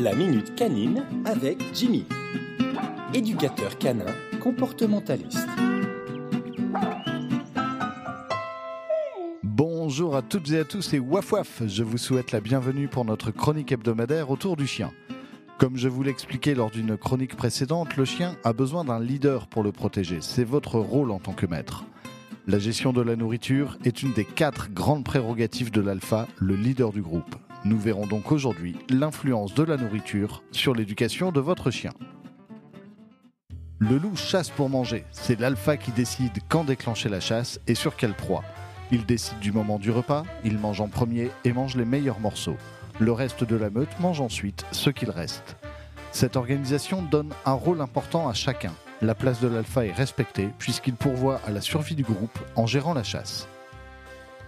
La Minute Canine avec Jimmy, éducateur canin comportementaliste. Bonjour à toutes et à tous et waf waf, je vous souhaite la bienvenue pour notre chronique hebdomadaire autour du chien. Comme je vous l'expliquais lors d'une chronique précédente, le chien a besoin d'un leader pour le protéger, c'est votre rôle en tant que maître. La gestion de la nourriture est une des quatre grandes prérogatives de l'alpha, le leader du groupe. Nous verrons donc aujourd'hui l'influence de la nourriture sur l'éducation de votre chien. Le loup chasse pour manger. C'est l'alpha qui décide quand déclencher la chasse et sur quelle proie. Il décide du moment du repas, il mange en premier et mange les meilleurs morceaux. Le reste de la meute mange ensuite ce qu'il reste. Cette organisation donne un rôle important à chacun. La place de l'alpha est respectée puisqu'il pourvoit à la survie du groupe en gérant la chasse.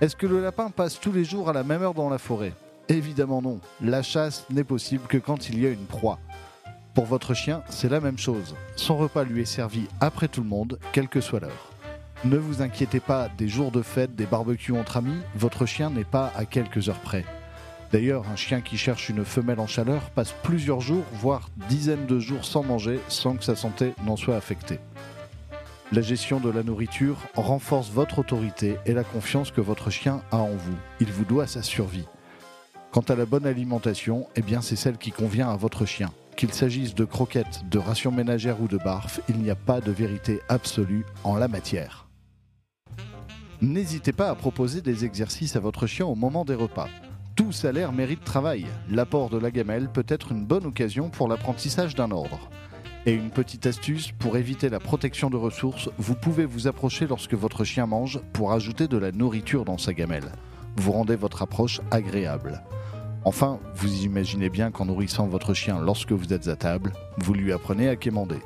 Est-ce que le lapin passe tous les jours à la même heure dans la forêt? Évidemment non. La chasse n'est possible que quand il y a une proie. Pour votre chien, c'est la même chose. Son repas lui est servi après tout le monde, quelle que soit l'heure. Ne vous inquiétez pas des jours de fête, des barbecues entre amis, votre chien n'est pas à quelques heures près. D'ailleurs, un chien qui cherche une femelle en chaleur passe plusieurs jours, voire dizaines de jours sans manger, sans que sa santé n'en soit affectée. La gestion de la nourriture renforce votre autorité et la confiance que votre chien a en vous. Il vous doit sa survie. Quant à la bonne alimentation, eh bien c'est celle qui convient à votre chien. Qu'il s'agisse de croquettes, de rations ménagères ou de barf, il n'y a pas de vérité absolue en la matière. N'hésitez pas à proposer des exercices à votre chien au moment des repas. Tout salaire mérite travail. L'apport de la gamelle peut être une bonne occasion pour l'apprentissage d'un ordre. Et une petite astuce, pour éviter la protection de ressources, vous pouvez vous approcher lorsque votre chien mange pour ajouter de la nourriture dans sa gamelle. Vous rendez votre approche agréable. Enfin, vous imaginez bien qu'en nourrissant votre chien lorsque vous êtes à table, vous lui apprenez à quémander.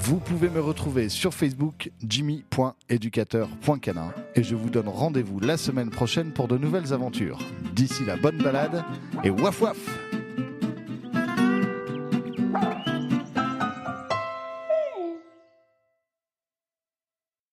Vous pouvez me retrouver sur Facebook jimmy.éducateur.canin et je vous donne rendez-vous la semaine prochaine pour de nouvelles aventures. D'ici la bonne balade et waf waf